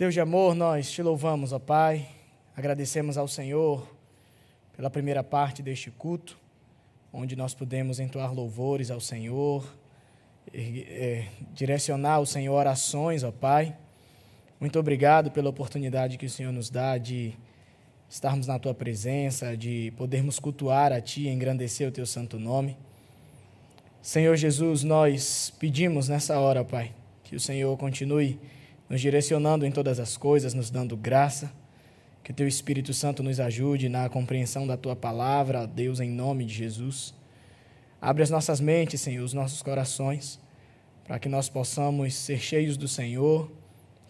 Deus de amor, nós te louvamos, ó Pai. Agradecemos ao Senhor pela primeira parte deste culto, onde nós pudemos entoar louvores ao Senhor, é, direcionar ao Senhor orações, ó Pai. Muito obrigado pela oportunidade que o Senhor nos dá de estarmos na tua presença, de podermos cultuar a Ti engrandecer o Teu santo nome. Senhor Jesus, nós pedimos nessa hora, Pai, que o Senhor continue nos direcionando em todas as coisas, nos dando graça. Que Teu Espírito Santo nos ajude na compreensão da Tua palavra, Deus, em nome de Jesus. Abre as nossas mentes, Senhor, os nossos corações, para que nós possamos ser cheios do Senhor,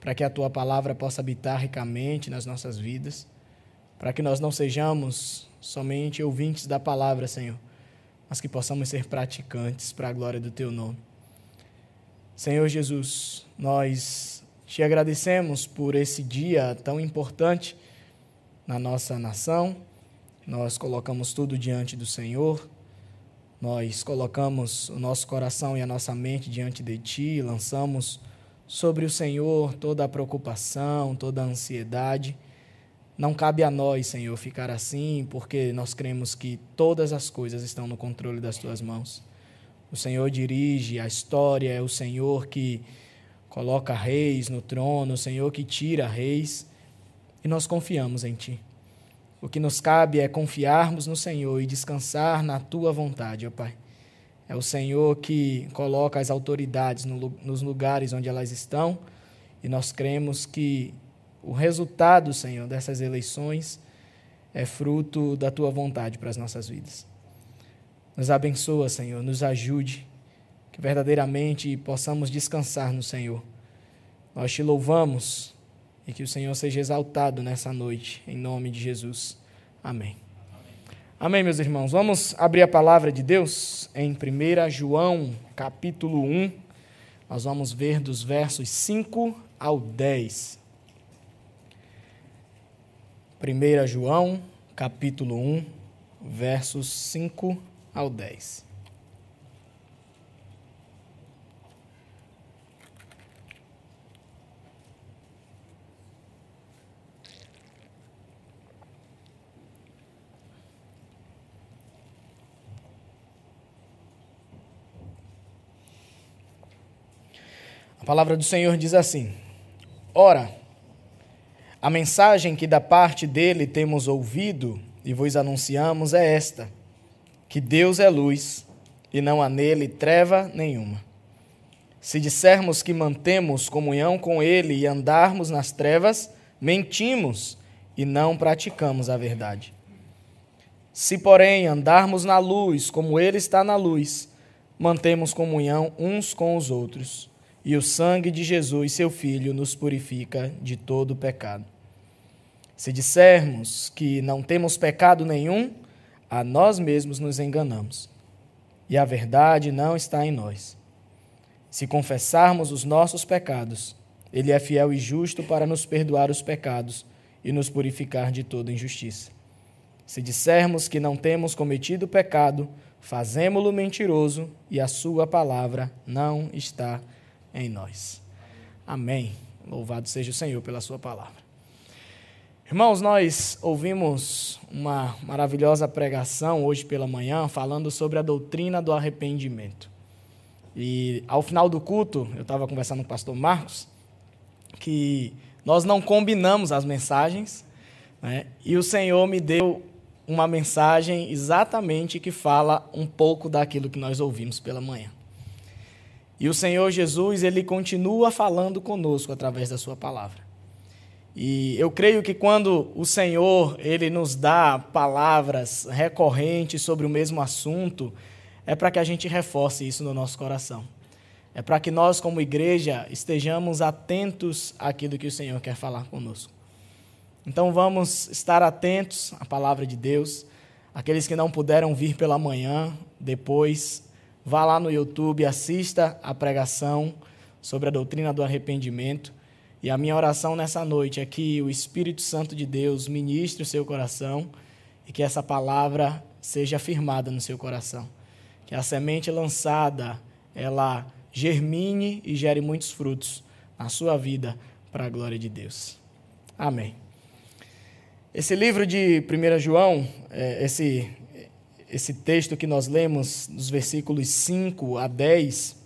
para que a Tua palavra possa habitar ricamente nas nossas vidas, para que nós não sejamos somente ouvintes da palavra, Senhor, mas que possamos ser praticantes para a glória do Teu nome. Senhor Jesus, nós te agradecemos por esse dia tão importante na nossa nação. Nós colocamos tudo diante do Senhor. Nós colocamos o nosso coração e a nossa mente diante de Ti, lançamos sobre o Senhor toda a preocupação, toda a ansiedade. Não cabe a nós, Senhor, ficar assim, porque nós cremos que todas as coisas estão no controle das Tuas mãos. O Senhor dirige a história, é o Senhor que coloca reis no trono, o Senhor que tira reis, e nós confiamos em Ti. O que nos cabe é confiarmos no Senhor e descansar na Tua vontade, ó Pai. É o Senhor que coloca as autoridades no, nos lugares onde elas estão, e nós cremos que o resultado, Senhor, dessas eleições é fruto da Tua vontade para as nossas vidas. Nos abençoa, Senhor, nos ajude verdadeiramente possamos descansar no Senhor. Nós te louvamos e que o Senhor seja exaltado nessa noite, em nome de Jesus. Amém. Amém, meus irmãos. Vamos abrir a palavra de Deus em 1 João, capítulo 1. Nós vamos ver dos versos 5 ao 10. 1 João, capítulo 1, versos 5 ao 10. Palavra do Senhor diz assim: Ora, a mensagem que da parte dele temos ouvido e vos anunciamos é esta: que Deus é luz e não há nele treva nenhuma. Se dissermos que mantemos comunhão com ele e andarmos nas trevas, mentimos e não praticamos a verdade. Se, porém, andarmos na luz, como ele está na luz, mantemos comunhão uns com os outros e o sangue de Jesus, seu Filho, nos purifica de todo pecado. Se dissermos que não temos pecado nenhum, a nós mesmos nos enganamos, e a verdade não está em nós. Se confessarmos os nossos pecados, Ele é fiel e justo para nos perdoar os pecados e nos purificar de toda injustiça. Se dissermos que não temos cometido pecado, fazemo-lo mentiroso e a Sua palavra não está em nós. Amém. Louvado seja o Senhor pela Sua palavra. Irmãos, nós ouvimos uma maravilhosa pregação hoje pela manhã falando sobre a doutrina do arrependimento. E ao final do culto, eu estava conversando com o pastor Marcos, que nós não combinamos as mensagens, né? e o Senhor me deu uma mensagem exatamente que fala um pouco daquilo que nós ouvimos pela manhã. E o Senhor Jesus, ele continua falando conosco através da sua palavra. E eu creio que quando o Senhor, ele nos dá palavras recorrentes sobre o mesmo assunto, é para que a gente reforce isso no nosso coração. É para que nós, como igreja, estejamos atentos àquilo que o Senhor quer falar conosco. Então vamos estar atentos à palavra de Deus. Aqueles que não puderam vir pela manhã, depois Vá lá no YouTube, assista a pregação sobre a doutrina do arrependimento. E a minha oração nessa noite é que o Espírito Santo de Deus ministre o seu coração e que essa palavra seja firmada no seu coração. Que a semente lançada, ela germine e gere muitos frutos na sua vida para a glória de Deus. Amém. Esse livro de 1 João, é, esse, esse texto que nós lemos, dos versículos 5 a 10,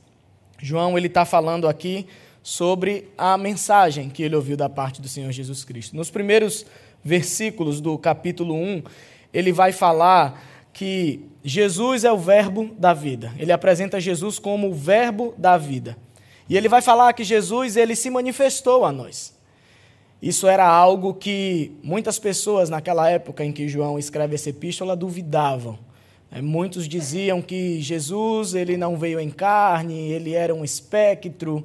João ele está falando aqui sobre a mensagem que ele ouviu da parte do Senhor Jesus Cristo. Nos primeiros versículos do capítulo 1, ele vai falar que Jesus é o verbo da vida. Ele apresenta Jesus como o verbo da vida. E ele vai falar que Jesus ele se manifestou a nós. Isso era algo que muitas pessoas naquela época em que João escreve essa epístola duvidavam. É, muitos diziam que Jesus ele não veio em carne, ele era um espectro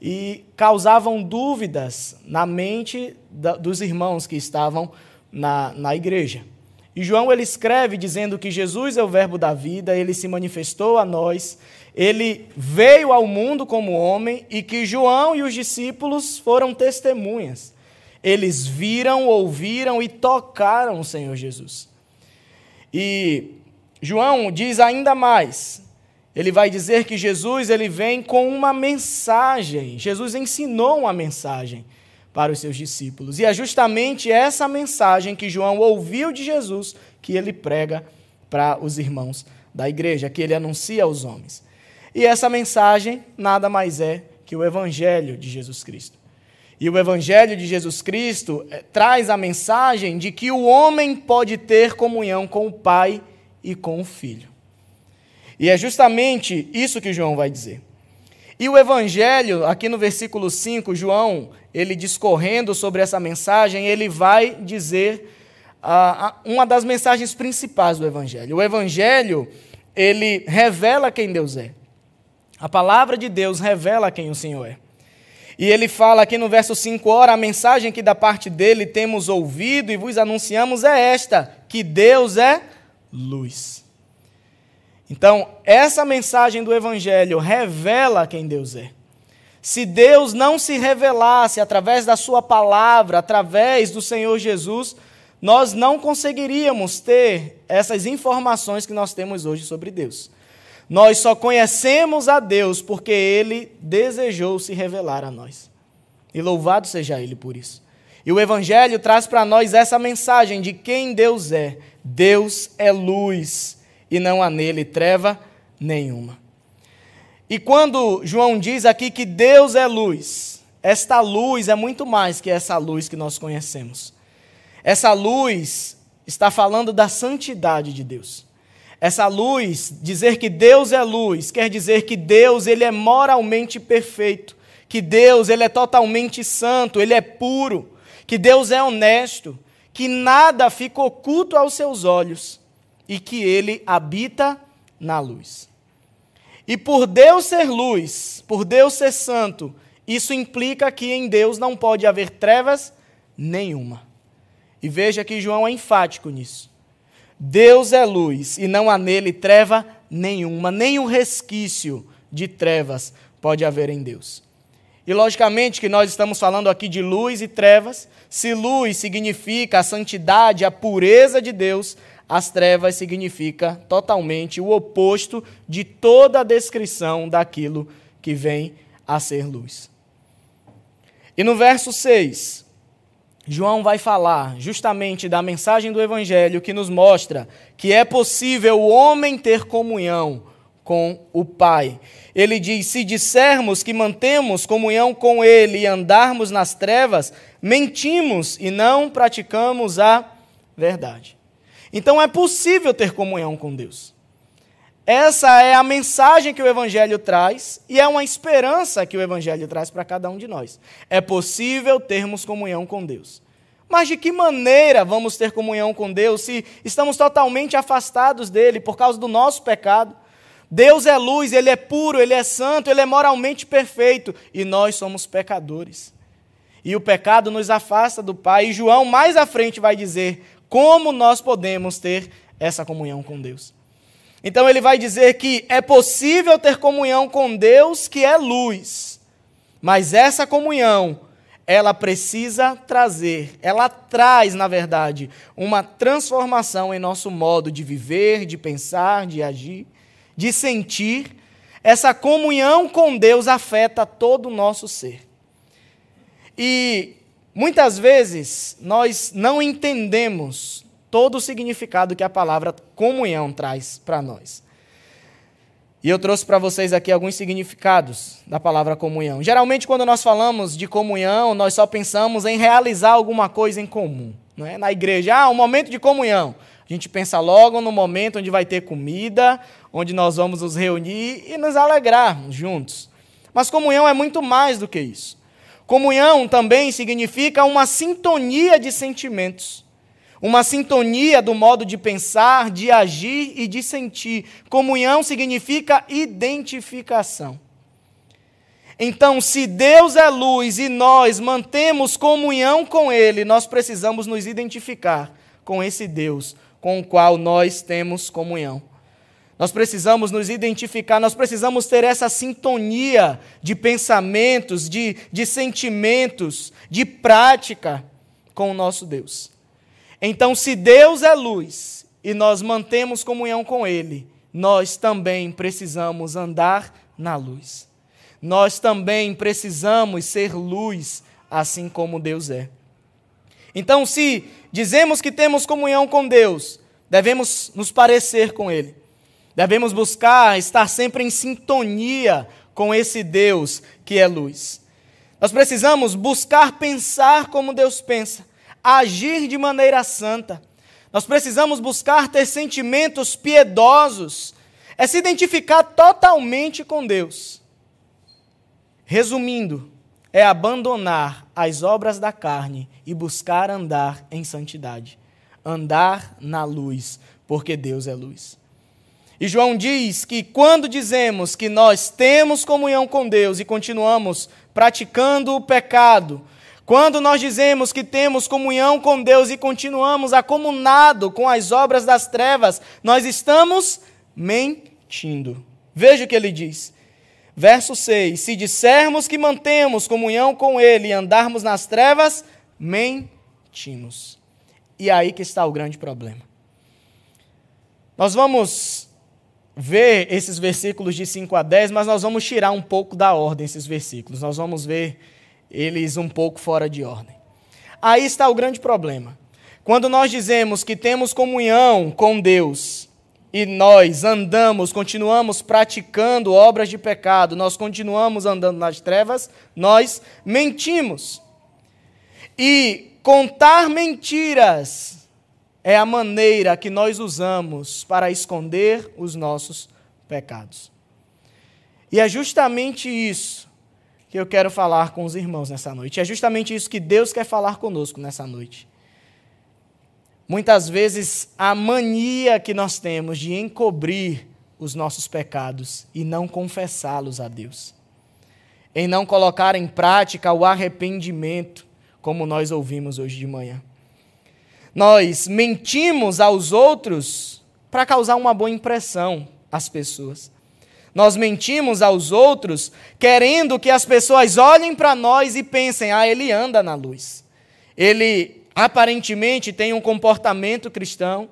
e causavam dúvidas na mente dos irmãos que estavam na, na igreja. E João ele escreve dizendo que Jesus é o Verbo da vida, ele se manifestou a nós, ele veio ao mundo como homem e que João e os discípulos foram testemunhas. Eles viram, ouviram e tocaram o Senhor Jesus. E João diz ainda mais. Ele vai dizer que Jesus ele vem com uma mensagem. Jesus ensinou uma mensagem para os seus discípulos. E é justamente essa mensagem que João ouviu de Jesus que ele prega para os irmãos da igreja, que ele anuncia aos homens. E essa mensagem nada mais é que o evangelho de Jesus Cristo. E o evangelho de Jesus Cristo é, traz a mensagem de que o homem pode ter comunhão com o Pai e com o Filho. E é justamente isso que João vai dizer. E o Evangelho, aqui no versículo 5, João, ele discorrendo sobre essa mensagem, ele vai dizer uh, uma das mensagens principais do Evangelho. O Evangelho, ele revela quem Deus é. A palavra de Deus revela quem o Senhor é. E ele fala aqui no verso 5: Ora, a mensagem que da parte dele temos ouvido e vos anunciamos é esta: que Deus é luz. Então, essa mensagem do Evangelho revela quem Deus é. Se Deus não se revelasse através da Sua palavra, através do Senhor Jesus, nós não conseguiríamos ter essas informações que nós temos hoje sobre Deus. Nós só conhecemos a Deus porque Ele desejou se revelar a nós. E louvado seja Ele por isso. E o Evangelho traz para nós essa mensagem de quem Deus é. Deus é luz e não há nele treva nenhuma. E quando João diz aqui que Deus é luz, esta luz é muito mais que essa luz que nós conhecemos. Essa luz está falando da santidade de Deus. Essa luz, dizer que Deus é luz, quer dizer que Deus ele é moralmente perfeito, que Deus ele é totalmente santo, ele é puro, que Deus é honesto, que nada fica oculto aos seus olhos e que ele habita na luz. E por Deus ser luz, por Deus ser santo, isso implica que em Deus não pode haver trevas nenhuma. E veja que João é enfático nisso. Deus é luz e não há nele treva nenhuma, nem um resquício de trevas pode haver em Deus. E logicamente que nós estamos falando aqui de luz e trevas. Se luz significa a santidade, a pureza de Deus, as trevas significa totalmente o oposto de toda a descrição daquilo que vem a ser luz. E no verso 6, João vai falar justamente da mensagem do Evangelho que nos mostra que é possível o homem ter comunhão com o Pai. Ele diz: se dissermos que mantemos comunhão com Ele e andarmos nas trevas, mentimos e não praticamos a verdade. Então é possível ter comunhão com Deus. Essa é a mensagem que o Evangelho traz e é uma esperança que o Evangelho traz para cada um de nós. É possível termos comunhão com Deus. Mas de que maneira vamos ter comunhão com Deus se estamos totalmente afastados dele por causa do nosso pecado? Deus é luz, ele é puro, ele é santo, ele é moralmente perfeito e nós somos pecadores. E o pecado nos afasta do Pai. E João, mais à frente, vai dizer: como nós podemos ter essa comunhão com Deus? Então ele vai dizer que é possível ter comunhão com Deus, que é luz. Mas essa comunhão, ela precisa trazer, ela traz, na verdade, uma transformação em nosso modo de viver, de pensar, de agir, de sentir. Essa comunhão com Deus afeta todo o nosso ser. E muitas vezes nós não entendemos todo o significado que a palavra comunhão traz para nós. E eu trouxe para vocês aqui alguns significados da palavra comunhão. Geralmente, quando nós falamos de comunhão, nós só pensamos em realizar alguma coisa em comum. Não é? Na igreja, ah, um momento de comunhão. A gente pensa logo no momento onde vai ter comida, onde nós vamos nos reunir e nos alegrar juntos. Mas comunhão é muito mais do que isso. Comunhão também significa uma sintonia de sentimentos, uma sintonia do modo de pensar, de agir e de sentir. Comunhão significa identificação. Então, se Deus é luz e nós mantemos comunhão com Ele, nós precisamos nos identificar com esse Deus com o qual nós temos comunhão. Nós precisamos nos identificar, nós precisamos ter essa sintonia de pensamentos, de, de sentimentos, de prática com o nosso Deus. Então, se Deus é luz e nós mantemos comunhão com Ele, nós também precisamos andar na luz. Nós também precisamos ser luz, assim como Deus é. Então, se dizemos que temos comunhão com Deus, devemos nos parecer com Ele. Devemos buscar estar sempre em sintonia com esse Deus que é luz. Nós precisamos buscar pensar como Deus pensa, agir de maneira santa. Nós precisamos buscar ter sentimentos piedosos, é se identificar totalmente com Deus. Resumindo, é abandonar as obras da carne e buscar andar em santidade, andar na luz, porque Deus é luz. E João diz que quando dizemos que nós temos comunhão com Deus e continuamos praticando o pecado, quando nós dizemos que temos comunhão com Deus e continuamos acomunado com as obras das trevas, nós estamos mentindo. Veja o que ele diz. Verso 6: Se dissermos que mantemos comunhão com Ele e andarmos nas trevas, mentimos. E aí que está o grande problema. Nós vamos ver esses versículos de 5 a 10, mas nós vamos tirar um pouco da ordem esses versículos. Nós vamos ver eles um pouco fora de ordem. Aí está o grande problema. Quando nós dizemos que temos comunhão com Deus e nós andamos, continuamos praticando obras de pecado, nós continuamos andando nas trevas, nós mentimos. E contar mentiras é a maneira que nós usamos para esconder os nossos pecados. E é justamente isso que eu quero falar com os irmãos nessa noite. É justamente isso que Deus quer falar conosco nessa noite. Muitas vezes a mania que nós temos de encobrir os nossos pecados e não confessá-los a Deus. Em não colocar em prática o arrependimento, como nós ouvimos hoje de manhã. Nós mentimos aos outros para causar uma boa impressão às pessoas. Nós mentimos aos outros querendo que as pessoas olhem para nós e pensem: ah, ele anda na luz. Ele aparentemente tem um comportamento cristão,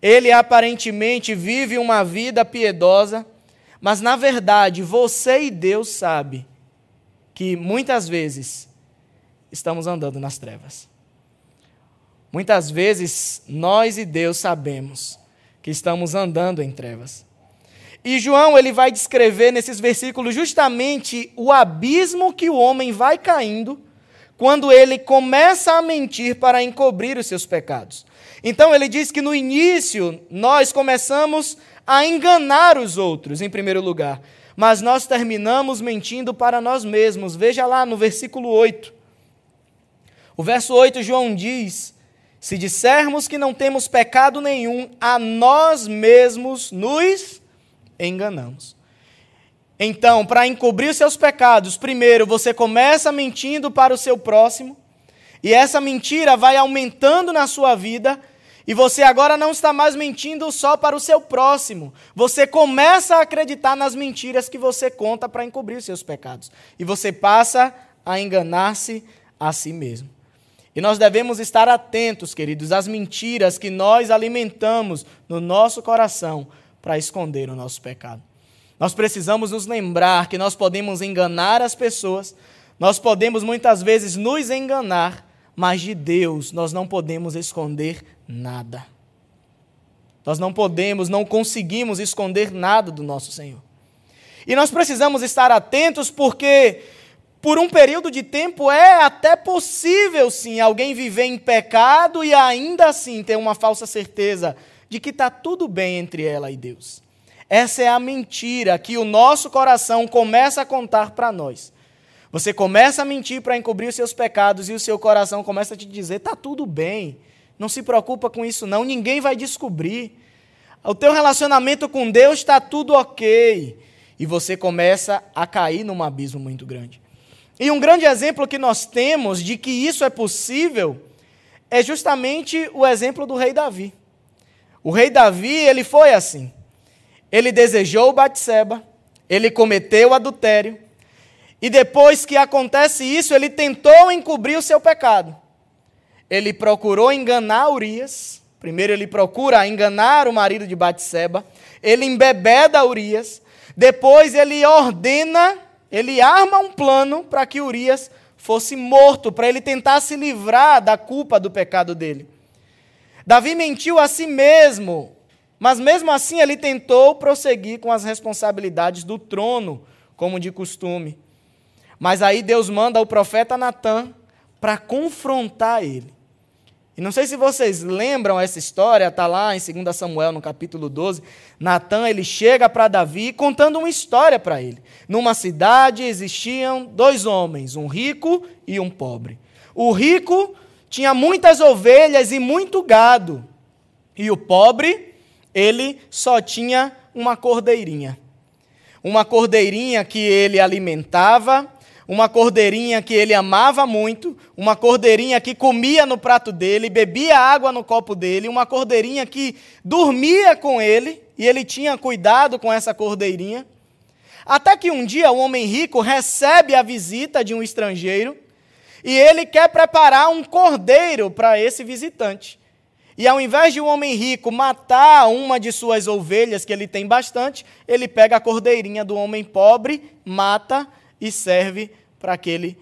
ele aparentemente vive uma vida piedosa, mas na verdade você e Deus sabe que muitas vezes estamos andando nas trevas. Muitas vezes nós e Deus sabemos que estamos andando em trevas. E João ele vai descrever nesses versículos justamente o abismo que o homem vai caindo quando ele começa a mentir para encobrir os seus pecados. Então ele diz que no início nós começamos a enganar os outros, em primeiro lugar, mas nós terminamos mentindo para nós mesmos. Veja lá no versículo 8. O verso 8, João diz se dissermos que não temos pecado nenhum, a nós mesmos nos enganamos. Então, para encobrir seus pecados, primeiro você começa mentindo para o seu próximo, e essa mentira vai aumentando na sua vida, e você agora não está mais mentindo só para o seu próximo. Você começa a acreditar nas mentiras que você conta para encobrir seus pecados. E você passa a enganar-se a si mesmo. E nós devemos estar atentos, queridos, às mentiras que nós alimentamos no nosso coração para esconder o nosso pecado. Nós precisamos nos lembrar que nós podemos enganar as pessoas, Nós podemos muitas vezes nos enganar, mas de Deus nós não podemos esconder nada. Nós não podemos, não conseguimos esconder nada do nosso Senhor. E nós precisamos estar atentos porque, por um período de tempo, é até possível, sim, alguém viver em pecado e ainda assim ter uma falsa certeza de que está tudo bem entre ela e Deus. Essa é a mentira que o nosso coração começa a contar para nós. Você começa a mentir para encobrir os seus pecados e o seu coração começa a te dizer: está tudo bem, não se preocupa com isso não, ninguém vai descobrir. O teu relacionamento com Deus está tudo ok. E você começa a cair num abismo muito grande. E um grande exemplo que nós temos de que isso é possível é justamente o exemplo do rei Davi. O rei Davi, ele foi assim. Ele desejou Batseba, ele cometeu adultério, e depois que acontece isso, ele tentou encobrir o seu pecado. Ele procurou enganar Urias. Primeiro ele procura enganar o marido de Batseba, ele embebeda Urias, depois ele ordena, ele arma um plano para que Urias fosse morto, para ele tentar se livrar da culpa do pecado dele. Davi mentiu a si mesmo, mas mesmo assim ele tentou prosseguir com as responsabilidades do trono, como de costume. Mas aí Deus manda o profeta Natan para confrontar ele. E não sei se vocês lembram essa história, está lá em 2 Samuel, no capítulo 12. Natan ele chega para Davi contando uma história para ele. Numa cidade existiam dois homens, um rico e um pobre. O rico tinha muitas ovelhas e muito gado. E o pobre, ele só tinha uma cordeirinha. Uma cordeirinha que ele alimentava, uma cordeirinha que ele amava muito, uma cordeirinha que comia no prato dele, bebia água no copo dele, uma cordeirinha que dormia com ele e ele tinha cuidado com essa cordeirinha. Até que um dia o homem rico recebe a visita de um estrangeiro e ele quer preparar um cordeiro para esse visitante. E ao invés de um homem rico matar uma de suas ovelhas, que ele tem bastante, ele pega a cordeirinha do homem pobre, mata e serve para aquele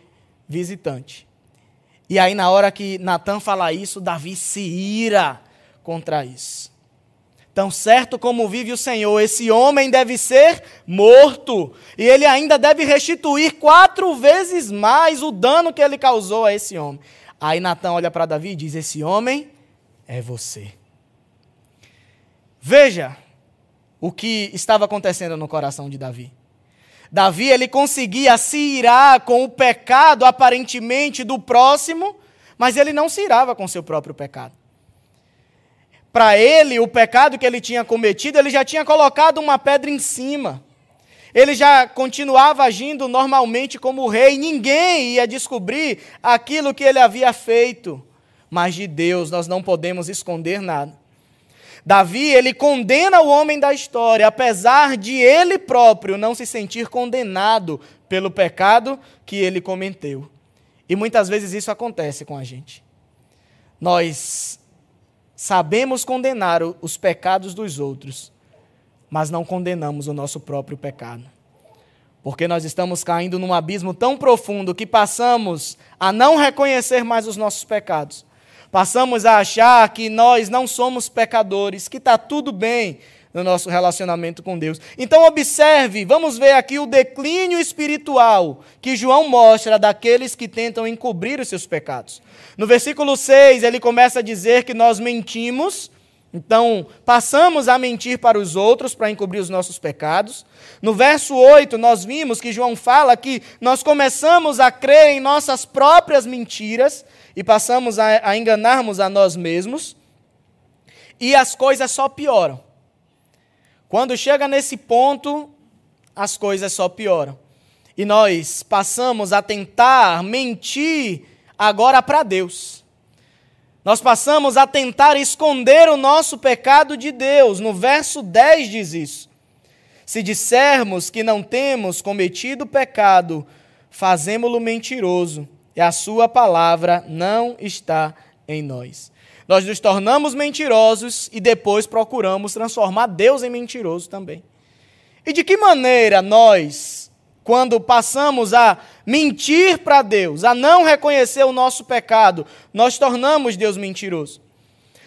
visitante. E aí, na hora que Natan fala isso, Davi se ira contra isso. Tão certo como vive o Senhor, esse homem deve ser morto, e ele ainda deve restituir quatro vezes mais o dano que ele causou a esse homem. Aí Natan olha para Davi e diz: Esse homem é você. Veja o que estava acontecendo no coração de Davi. Davi ele conseguia se irar com o pecado aparentemente do próximo, mas ele não se irava com seu próprio pecado para ele, o pecado que ele tinha cometido, ele já tinha colocado uma pedra em cima. Ele já continuava agindo normalmente como rei, ninguém ia descobrir aquilo que ele havia feito. Mas de Deus nós não podemos esconder nada. Davi, ele condena o homem da história, apesar de ele próprio não se sentir condenado pelo pecado que ele cometeu. E muitas vezes isso acontece com a gente. Nós Sabemos condenar os pecados dos outros, mas não condenamos o nosso próprio pecado. Porque nós estamos caindo num abismo tão profundo que passamos a não reconhecer mais os nossos pecados. Passamos a achar que nós não somos pecadores, que está tudo bem, no nosso relacionamento com Deus. Então, observe, vamos ver aqui o declínio espiritual que João mostra daqueles que tentam encobrir os seus pecados. No versículo 6, ele começa a dizer que nós mentimos. Então, passamos a mentir para os outros para encobrir os nossos pecados. No verso 8, nós vimos que João fala que nós começamos a crer em nossas próprias mentiras e passamos a, a enganarmos a nós mesmos. E as coisas só pioram. Quando chega nesse ponto, as coisas só pioram. E nós passamos a tentar mentir agora para Deus. Nós passamos a tentar esconder o nosso pecado de Deus. No verso 10 diz isso. Se dissermos que não temos cometido pecado, fazemo-lo mentiroso, e a sua palavra não está em nós. Nós nos tornamos mentirosos e depois procuramos transformar Deus em mentiroso também. E de que maneira nós quando passamos a mentir para Deus, a não reconhecer o nosso pecado, nós tornamos Deus mentiroso.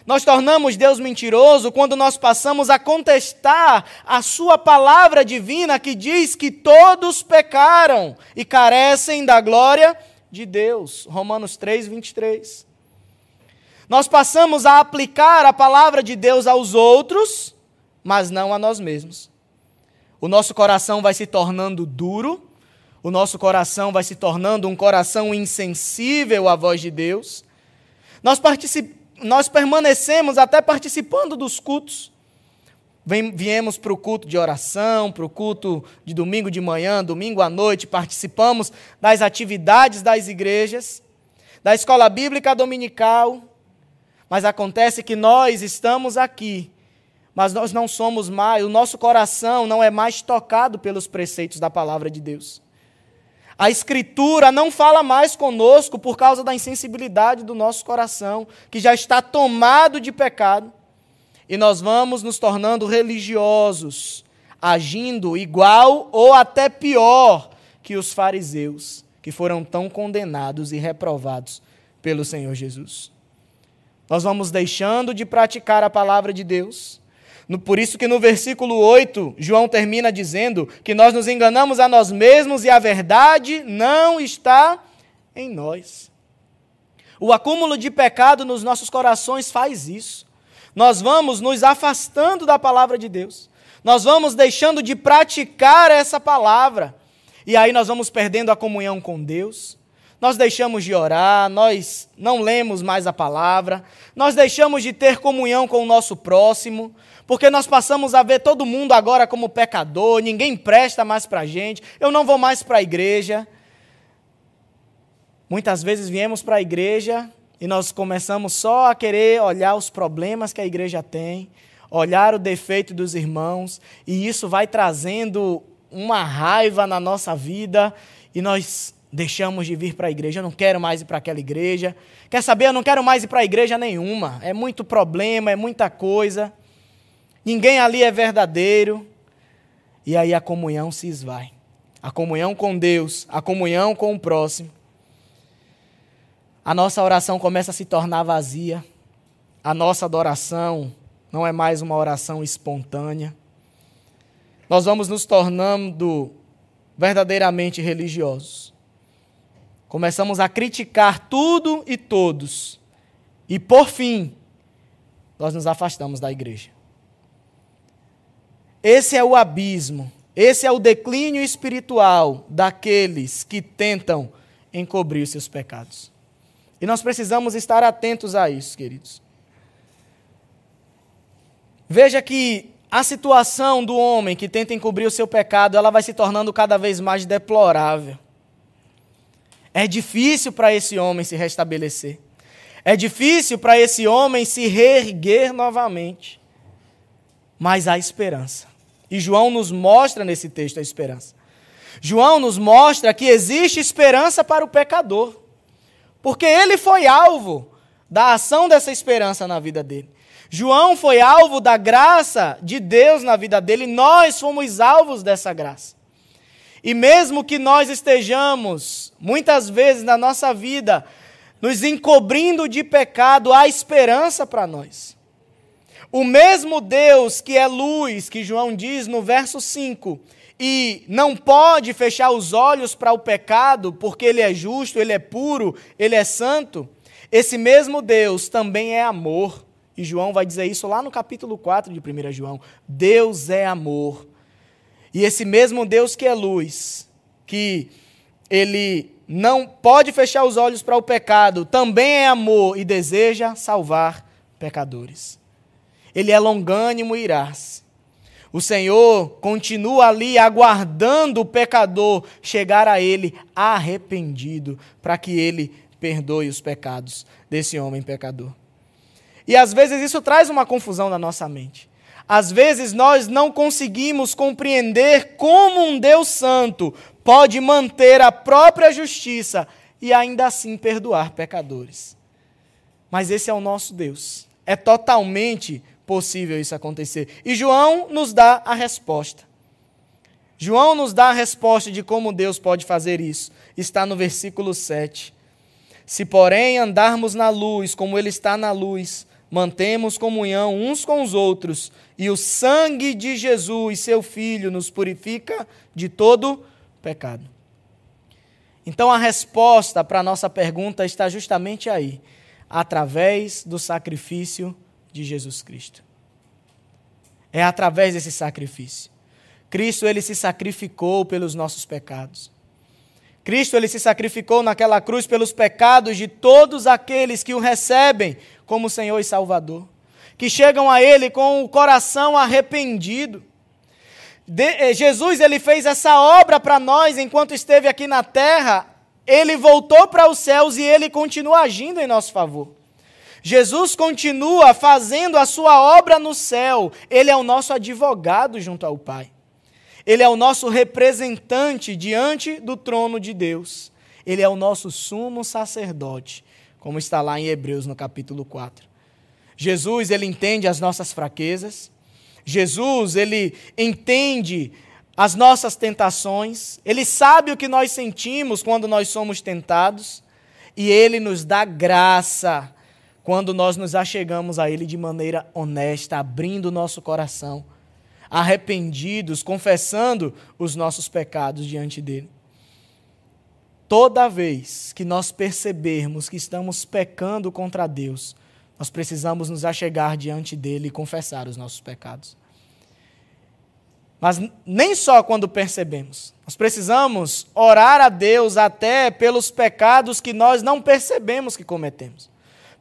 Nós tornamos Deus mentiroso quando nós passamos a contestar a Sua palavra divina que diz que todos pecaram e carecem da glória de Deus. Romanos 3, 23. Nós passamos a aplicar a palavra de Deus aos outros, mas não a nós mesmos. O nosso coração vai se tornando duro, o nosso coração vai se tornando um coração insensível à voz de Deus. Nós, nós permanecemos até participando dos cultos. Vem, viemos para o culto de oração, para o culto de domingo de manhã, domingo à noite, participamos das atividades das igrejas, da escola bíblica dominical, mas acontece que nós estamos aqui, mas nós não somos mais, o nosso coração não é mais tocado pelos preceitos da palavra de Deus. A Escritura não fala mais conosco por causa da insensibilidade do nosso coração, que já está tomado de pecado. E nós vamos nos tornando religiosos, agindo igual ou até pior que os fariseus, que foram tão condenados e reprovados pelo Senhor Jesus. Nós vamos deixando de praticar a palavra de Deus por isso que no versículo 8, João termina dizendo que nós nos enganamos a nós mesmos e a verdade não está em nós. O acúmulo de pecado nos nossos corações faz isso. Nós vamos nos afastando da palavra de Deus. Nós vamos deixando de praticar essa palavra. E aí nós vamos perdendo a comunhão com Deus. Nós deixamos de orar, nós não lemos mais a palavra, nós deixamos de ter comunhão com o nosso próximo, porque nós passamos a ver todo mundo agora como pecador, ninguém presta mais para a gente, eu não vou mais para a igreja. Muitas vezes viemos para a igreja e nós começamos só a querer olhar os problemas que a igreja tem, olhar o defeito dos irmãos, e isso vai trazendo uma raiva na nossa vida e nós deixamos de vir para a igreja. Eu não quero mais ir para aquela igreja. Quer saber? Eu não quero mais ir para a igreja nenhuma. É muito problema, é muita coisa ninguém ali é verdadeiro. E aí a comunhão se esvai. A comunhão com Deus, a comunhão com o próximo. A nossa oração começa a se tornar vazia. A nossa adoração não é mais uma oração espontânea. Nós vamos nos tornando verdadeiramente religiosos. Começamos a criticar tudo e todos. E por fim, nós nos afastamos da igreja. Esse é o abismo, esse é o declínio espiritual daqueles que tentam encobrir seus pecados. E nós precisamos estar atentos a isso, queridos. Veja que a situação do homem que tenta encobrir o seu pecado, ela vai se tornando cada vez mais deplorável. É difícil para esse homem se restabelecer. É difícil para esse homem se reerguer novamente. Mas há esperança. E João nos mostra nesse texto a esperança. João nos mostra que existe esperança para o pecador, porque ele foi alvo da ação dessa esperança na vida dele. João foi alvo da graça de Deus na vida dele, nós fomos alvos dessa graça. E mesmo que nós estejamos, muitas vezes na nossa vida, nos encobrindo de pecado, há esperança para nós. O mesmo Deus que é luz, que João diz no verso 5, e não pode fechar os olhos para o pecado, porque ele é justo, ele é puro, ele é santo, esse mesmo Deus também é amor. E João vai dizer isso lá no capítulo 4 de 1 João. Deus é amor. E esse mesmo Deus que é luz, que ele não pode fechar os olhos para o pecado, também é amor e deseja salvar pecadores. Ele é longânimo e irá-se. O Senhor continua ali aguardando o pecador chegar a ele arrependido, para que ele perdoe os pecados desse homem pecador. E às vezes isso traz uma confusão na nossa mente. Às vezes nós não conseguimos compreender como um Deus Santo pode manter a própria justiça e ainda assim perdoar pecadores. Mas esse é o nosso Deus. É totalmente possível isso acontecer. E João nos dá a resposta. João nos dá a resposta de como Deus pode fazer isso. Está no versículo 7. Se, porém, andarmos na luz, como Ele está na luz, mantemos comunhão uns com os outros, e o sangue de Jesus, seu Filho, nos purifica de todo pecado. Então a resposta para a nossa pergunta está justamente aí, através do sacrifício de Jesus Cristo. É através desse sacrifício. Cristo ele se sacrificou pelos nossos pecados. Cristo ele se sacrificou naquela cruz pelos pecados de todos aqueles que o recebem como Senhor e Salvador, que chegam a ele com o coração arrependido de, eh, Jesus ele fez essa obra para nós enquanto esteve aqui na terra. Ele voltou para os céus e ele continua agindo em nosso favor. Jesus continua fazendo a sua obra no céu. Ele é o nosso advogado junto ao Pai. Ele é o nosso representante diante do trono de Deus. Ele é o nosso sumo sacerdote, como está lá em Hebreus no capítulo 4. Jesus, ele entende as nossas fraquezas. Jesus, ele entende as nossas tentações, ele sabe o que nós sentimos quando nós somos tentados, e ele nos dá graça quando nós nos achegamos a ele de maneira honesta, abrindo nosso coração, arrependidos, confessando os nossos pecados diante dele. Toda vez que nós percebermos que estamos pecando contra Deus, nós precisamos nos achegar diante dele e confessar os nossos pecados. Mas nem só quando percebemos. Nós precisamos orar a Deus até pelos pecados que nós não percebemos que cometemos.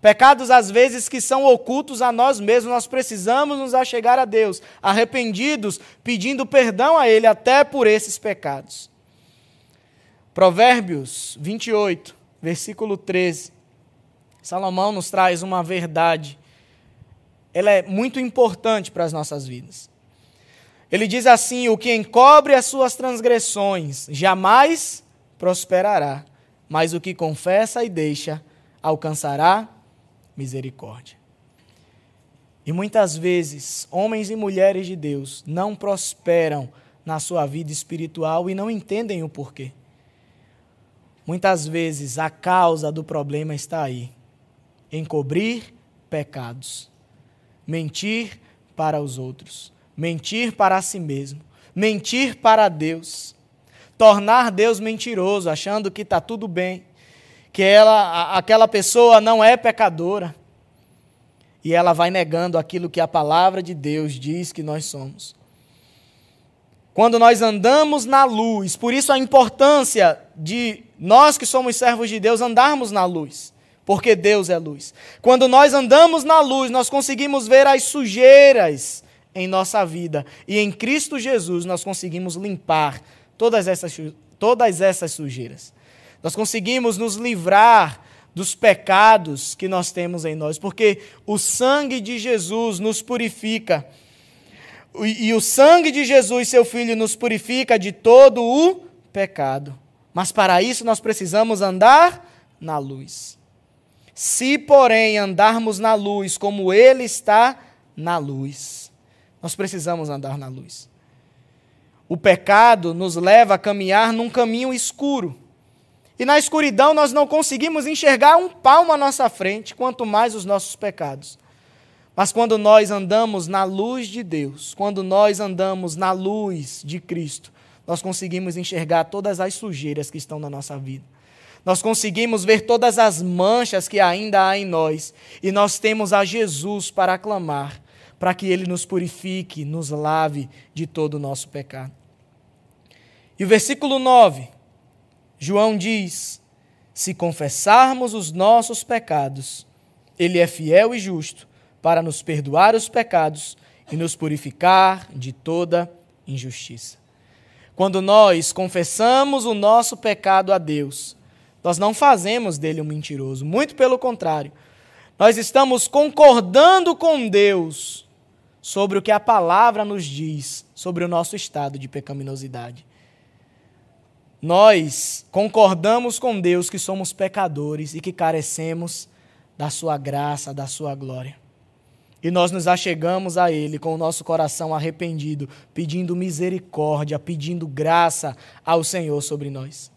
Pecados, às vezes, que são ocultos a nós mesmos, nós precisamos nos achegar a Deus, arrependidos, pedindo perdão a Ele até por esses pecados. Provérbios 28, versículo 13. Salomão nos traz uma verdade. Ela é muito importante para as nossas vidas. Ele diz assim: O que encobre as suas transgressões jamais prosperará, mas o que confessa e deixa alcançará misericórdia. E muitas vezes, homens e mulheres de Deus não prosperam na sua vida espiritual e não entendem o porquê. Muitas vezes a causa do problema está aí encobrir pecados, mentir para os outros, mentir para si mesmo, mentir para Deus, tornar Deus mentiroso, achando que está tudo bem, que ela, aquela pessoa não é pecadora. E ela vai negando aquilo que a palavra de Deus diz que nós somos. Quando nós andamos na luz, por isso a importância de nós que somos servos de Deus andarmos na luz porque Deus é luz. Quando nós andamos na luz, nós conseguimos ver as sujeiras em nossa vida. E em Cristo Jesus nós conseguimos limpar todas essas, todas essas sujeiras. Nós conseguimos nos livrar dos pecados que nós temos em nós, porque o sangue de Jesus nos purifica. E, o sangue de Jesus, seu Filho, nos purifica de todo o pecado. Mas para isso nós precisamos andar na luz. Se, porém, andarmos na luz como Ele está na luz, nós precisamos andar na luz. O pecado nos leva a caminhar num caminho escuro. E na escuridão nós não conseguimos enxergar um palmo à nossa frente, quanto mais os nossos pecados. Mas quando nós andamos na luz de Deus, quando nós andamos na luz de Cristo, nós conseguimos enxergar todas as sujeiras que estão na nossa vida nós conseguimos ver todas as manchas que ainda há em nós, e nós temos a Jesus para aclamar, para que Ele nos purifique, nos lave de todo o nosso pecado. E o versículo 9, João diz: Se confessarmos os nossos pecados, Ele é fiel e justo para nos perdoar os pecados e nos purificar de toda injustiça. Quando nós confessamos o nosso pecado a Deus, nós não fazemos dele um mentiroso, muito pelo contrário. Nós estamos concordando com Deus sobre o que a palavra nos diz sobre o nosso estado de pecaminosidade. Nós concordamos com Deus que somos pecadores e que carecemos da sua graça, da sua glória. e nós nos achegamos a Ele com o nosso coração arrependido, pedindo misericórdia, pedindo graça ao Senhor sobre nós.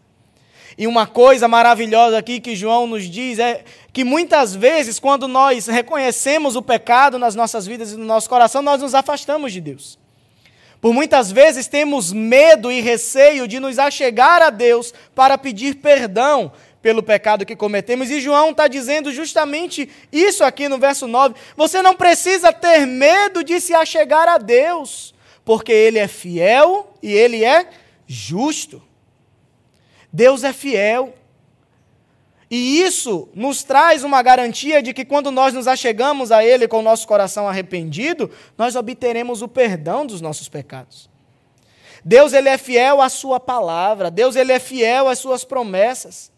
E uma coisa maravilhosa aqui que João nos diz é que muitas vezes, quando nós reconhecemos o pecado nas nossas vidas e no nosso coração, nós nos afastamos de Deus. Por muitas vezes temos medo e receio de nos achegar a Deus para pedir perdão pelo pecado que cometemos. E João está dizendo justamente isso aqui no verso 9. Você não precisa ter medo de se achegar a Deus, porque Ele é fiel e Ele é justo. Deus é fiel. E isso nos traz uma garantia de que quando nós nos achegamos a Ele com o nosso coração arrependido, nós obteremos o perdão dos nossos pecados. Deus ele é fiel à sua palavra, Deus ele é fiel às suas promessas.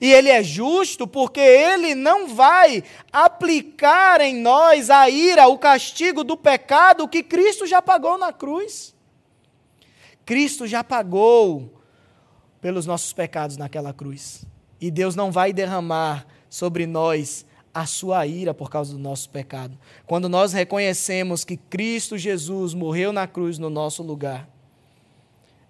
E ele é justo porque ele não vai aplicar em nós a ira, o castigo do pecado que Cristo já pagou na cruz. Cristo já pagou pelos nossos pecados naquela cruz. E Deus não vai derramar sobre nós a sua ira por causa do nosso pecado. Quando nós reconhecemos que Cristo Jesus morreu na cruz no nosso lugar,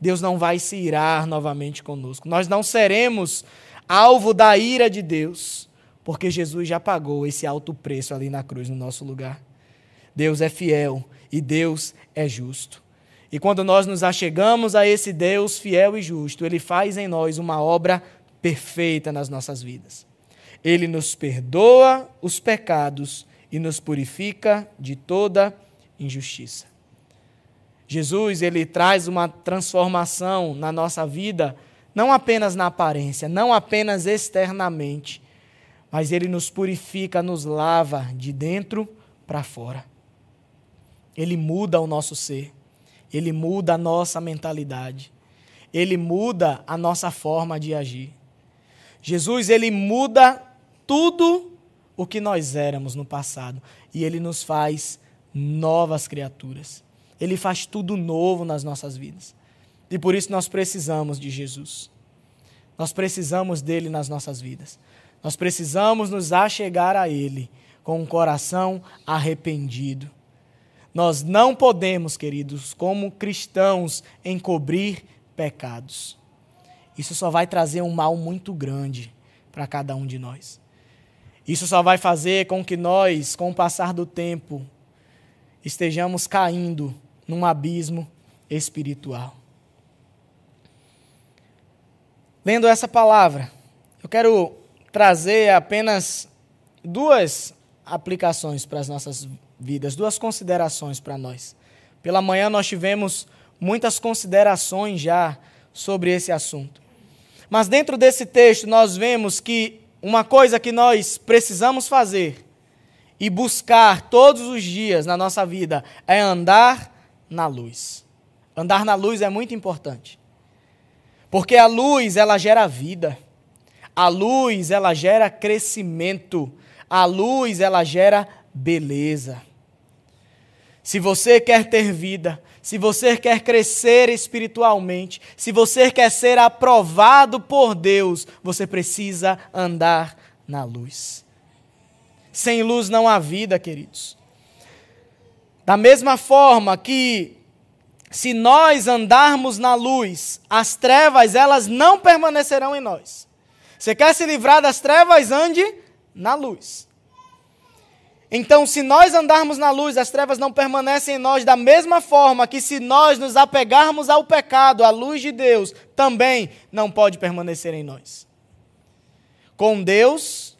Deus não vai se irar novamente conosco. Nós não seremos alvo da ira de Deus, porque Jesus já pagou esse alto preço ali na cruz no nosso lugar. Deus é fiel e Deus é justo. E quando nós nos achegamos a esse Deus fiel e justo, Ele faz em nós uma obra perfeita nas nossas vidas. Ele nos perdoa os pecados e nos purifica de toda injustiça. Jesus, ele traz uma transformação na nossa vida, não apenas na aparência, não apenas externamente, mas ele nos purifica, nos lava de dentro para fora. Ele muda o nosso ser. Ele muda a nossa mentalidade. Ele muda a nossa forma de agir. Jesus, ele muda tudo o que nós éramos no passado e ele nos faz novas criaturas. Ele faz tudo novo nas nossas vidas. E por isso nós precisamos de Jesus. Nós precisamos dele nas nossas vidas. Nós precisamos nos achegar a ele com um coração arrependido nós não podemos, queridos, como cristãos, encobrir pecados. Isso só vai trazer um mal muito grande para cada um de nós. Isso só vai fazer com que nós, com o passar do tempo, estejamos caindo num abismo espiritual. Lendo essa palavra, eu quero trazer apenas duas aplicações para as nossas vidas. Duas considerações para nós. Pela manhã nós tivemos muitas considerações já sobre esse assunto. Mas dentro desse texto nós vemos que uma coisa que nós precisamos fazer e buscar todos os dias na nossa vida é andar na luz. Andar na luz é muito importante. Porque a luz, ela gera vida. A luz, ela gera crescimento. A luz, ela gera beleza. Se você quer ter vida, se você quer crescer espiritualmente, se você quer ser aprovado por Deus, você precisa andar na luz. Sem luz não há vida, queridos. Da mesma forma que se nós andarmos na luz, as trevas elas não permanecerão em nós. Você quer se livrar das trevas, ande na luz. Então, se nós andarmos na luz, as trevas não permanecem em nós, da mesma forma que se nós nos apegarmos ao pecado, a luz de Deus também não pode permanecer em nós. Com Deus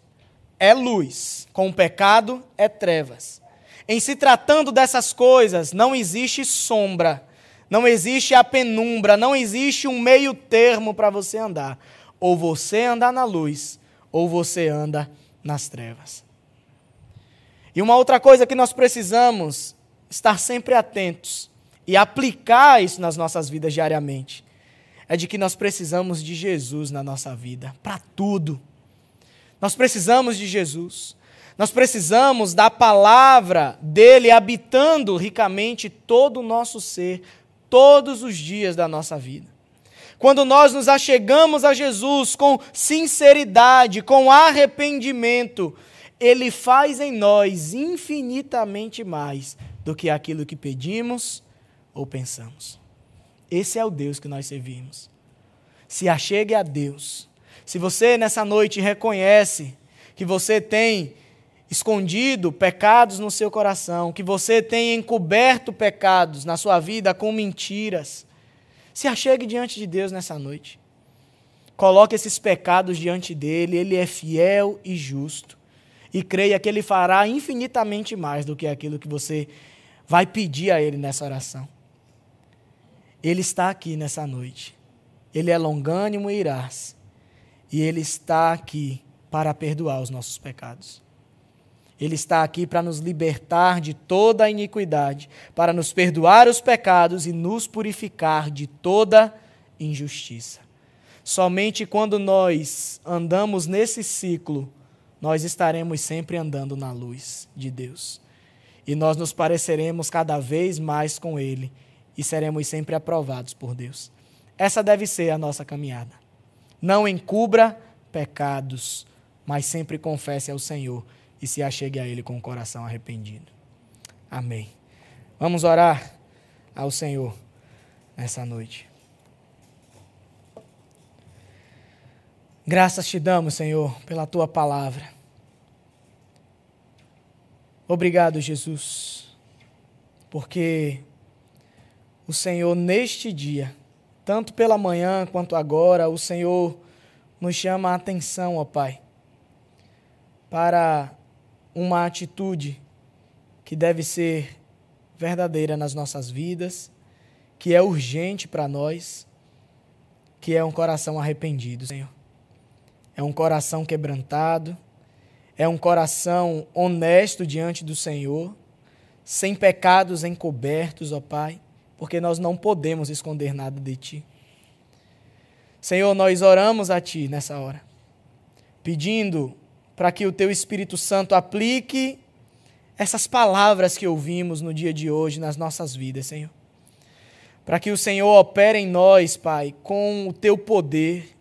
é luz, com o pecado é trevas. Em se tratando dessas coisas, não existe sombra, não existe a penumbra, não existe um meio termo para você andar. Ou você anda na luz, ou você anda nas trevas. E uma outra coisa que nós precisamos estar sempre atentos e aplicar isso nas nossas vidas diariamente é de que nós precisamos de Jesus na nossa vida, para tudo. Nós precisamos de Jesus. Nós precisamos da palavra dele habitando ricamente todo o nosso ser, todos os dias da nossa vida. Quando nós nos achegamos a Jesus com sinceridade, com arrependimento, Ele faz em nós infinitamente mais do que aquilo que pedimos ou pensamos. Esse é o Deus que nós servimos. Se achegue a Deus. Se você nessa noite reconhece que você tem escondido pecados no seu coração, que você tem encoberto pecados na sua vida com mentiras, se achegue diante de Deus nessa noite. Coloque esses pecados diante dele, ele é fiel e justo. E creia que ele fará infinitamente mais do que aquilo que você vai pedir a ele nessa oração. Ele está aqui nessa noite. Ele é longânimo e irás. E ele está aqui para perdoar os nossos pecados. Ele está aqui para nos libertar de toda a iniquidade, para nos perdoar os pecados e nos purificar de toda injustiça. Somente quando nós andamos nesse ciclo, nós estaremos sempre andando na luz de Deus. E nós nos pareceremos cada vez mais com Ele e seremos sempre aprovados por Deus. Essa deve ser a nossa caminhada. Não encubra pecados, mas sempre confesse ao Senhor e se achegue a Ele com o coração arrependido. Amém. Vamos orar ao Senhor nessa noite. Graças te damos, Senhor, pela tua palavra. Obrigado, Jesus, porque o Senhor, neste dia, tanto pela manhã quanto agora, o Senhor nos chama a atenção, ó Pai, para uma atitude que deve ser verdadeira nas nossas vidas, que é urgente para nós, que é um coração arrependido, Senhor. É um coração quebrantado, é um coração honesto diante do Senhor, sem pecados encobertos, ó Pai, porque nós não podemos esconder nada de Ti. Senhor, nós oramos a Ti nessa hora, pedindo para que o teu Espírito Santo aplique essas palavras que ouvimos no dia de hoje nas nossas vidas, Senhor. Para que o Senhor opere em nós, Pai, com o teu poder,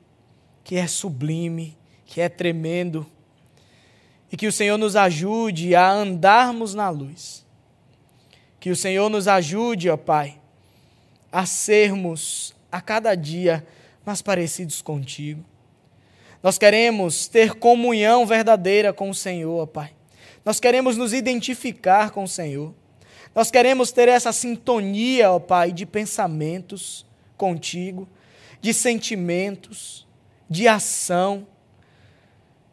que é sublime, que é tremendo, e que o Senhor nos ajude a andarmos na luz. Que o Senhor nos ajude, ó Pai, a sermos a cada dia mais parecidos contigo. Nós queremos ter comunhão verdadeira com o Senhor, ó Pai. Nós queremos nos identificar com o Senhor. Nós queremos ter essa sintonia, ó Pai, de pensamentos contigo, de sentimentos, de ação.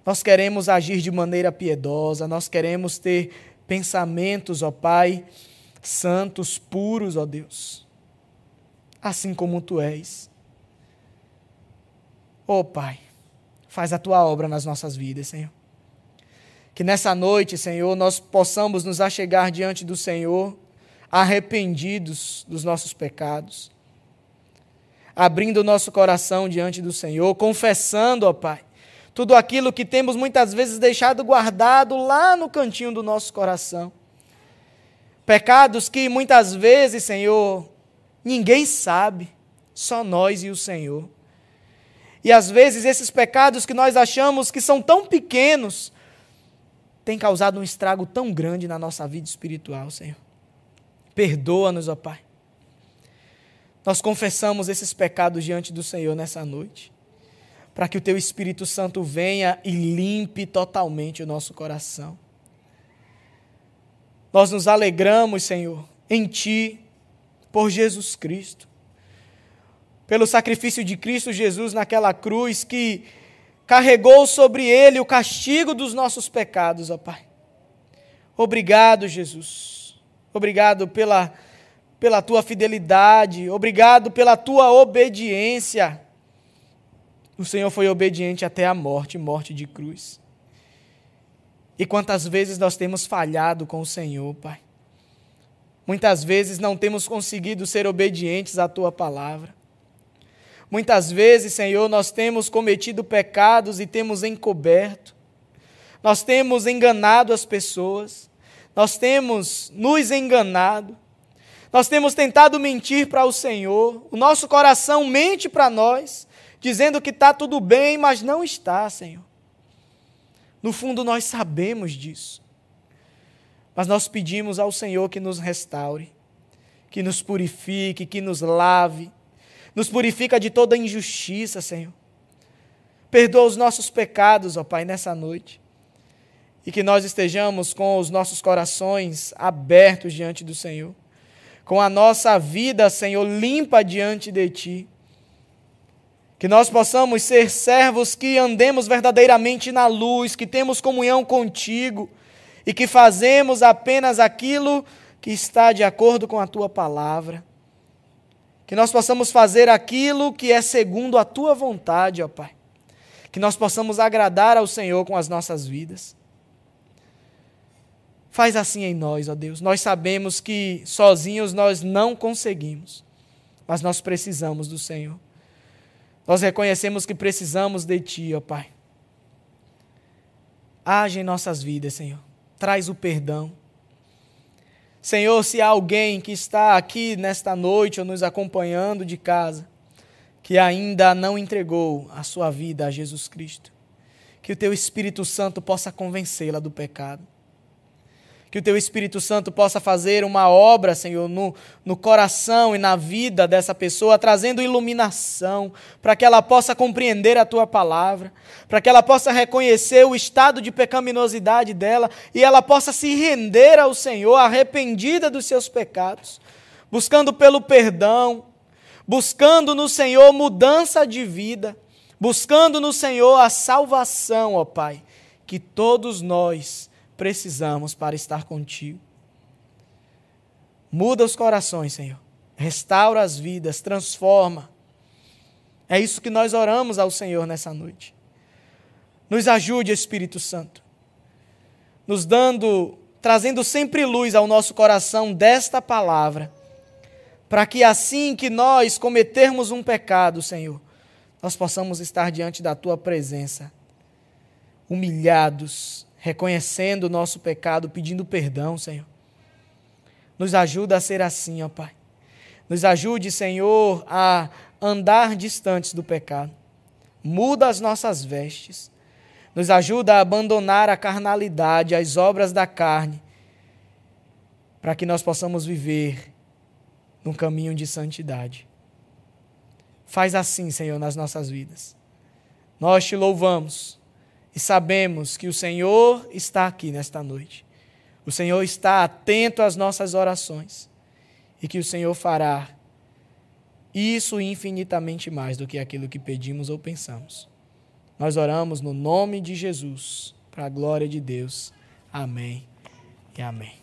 Nós queremos agir de maneira piedosa, nós queremos ter pensamentos, ó Pai, santos, puros, ó Deus, assim como tu és. Ó Pai, Faz a tua obra nas nossas vidas, Senhor. Que nessa noite, Senhor, nós possamos nos achegar diante do Senhor, arrependidos dos nossos pecados, abrindo o nosso coração diante do Senhor, confessando, ó Pai, tudo aquilo que temos muitas vezes deixado guardado lá no cantinho do nosso coração. Pecados que muitas vezes, Senhor, ninguém sabe, só nós e o Senhor. E às vezes esses pecados que nós achamos que são tão pequenos têm causado um estrago tão grande na nossa vida espiritual, Senhor. Perdoa-nos, ó Pai. Nós confessamos esses pecados diante do Senhor nessa noite, para que o Teu Espírito Santo venha e limpe totalmente o nosso coração. Nós nos alegramos, Senhor, em Ti, por Jesus Cristo pelo sacrifício de Cristo Jesus naquela cruz que carregou sobre ele o castigo dos nossos pecados, ó Pai. Obrigado, Jesus. Obrigado pela, pela tua fidelidade. Obrigado pela tua obediência. O Senhor foi obediente até a morte morte de cruz. E quantas vezes nós temos falhado com o Senhor, Pai. Muitas vezes não temos conseguido ser obedientes à tua palavra. Muitas vezes, Senhor, nós temos cometido pecados e temos encoberto. Nós temos enganado as pessoas. Nós temos nos enganado. Nós temos tentado mentir para o Senhor. O nosso coração mente para nós, dizendo que está tudo bem, mas não está, Senhor. No fundo, nós sabemos disso. Mas nós pedimos ao Senhor que nos restaure, que nos purifique, que nos lave, nos purifica de toda injustiça, Senhor. Perdoa os nossos pecados, ó Pai, nessa noite. E que nós estejamos com os nossos corações abertos diante do Senhor, com a nossa vida, Senhor, limpa diante de Ti. Que nós possamos ser servos que andemos verdadeiramente na luz, que temos comunhão contigo e que fazemos apenas aquilo que está de acordo com a tua palavra. Que nós possamos fazer aquilo que é segundo a tua vontade, ó Pai. Que nós possamos agradar ao Senhor com as nossas vidas. Faz assim em nós, ó Deus. Nós sabemos que sozinhos nós não conseguimos, mas nós precisamos do Senhor. Nós reconhecemos que precisamos de Ti, ó Pai. Age em nossas vidas, Senhor. Traz o perdão. Senhor, se há alguém que está aqui nesta noite ou nos acompanhando de casa, que ainda não entregou a sua vida a Jesus Cristo, que o Teu Espírito Santo possa convencê-la do pecado que o teu Espírito Santo possa fazer uma obra, Senhor, no, no coração e na vida dessa pessoa, trazendo iluminação, para que ela possa compreender a tua palavra, para que ela possa reconhecer o estado de pecaminosidade dela e ela possa se render ao Senhor, arrependida dos seus pecados, buscando pelo perdão, buscando no Senhor mudança de vida, buscando no Senhor a salvação, ó Pai, que todos nós precisamos para estar contigo. Muda os corações, Senhor. Restaura as vidas, transforma. É isso que nós oramos ao Senhor nessa noite. Nos ajude, Espírito Santo. Nos dando, trazendo sempre luz ao nosso coração desta palavra, para que assim que nós cometermos um pecado, Senhor, nós possamos estar diante da tua presença, humilhados, reconhecendo o nosso pecado, pedindo perdão, Senhor. Nos ajuda a ser assim, ó Pai. Nos ajude, Senhor, a andar distantes do pecado. Muda as nossas vestes. Nos ajuda a abandonar a carnalidade, as obras da carne, para que nós possamos viver num caminho de santidade. Faz assim, Senhor, nas nossas vidas. Nós te louvamos e sabemos que o Senhor está aqui nesta noite. O Senhor está atento às nossas orações e que o Senhor fará isso infinitamente mais do que aquilo que pedimos ou pensamos. Nós oramos no nome de Jesus, para a glória de Deus. Amém e amém.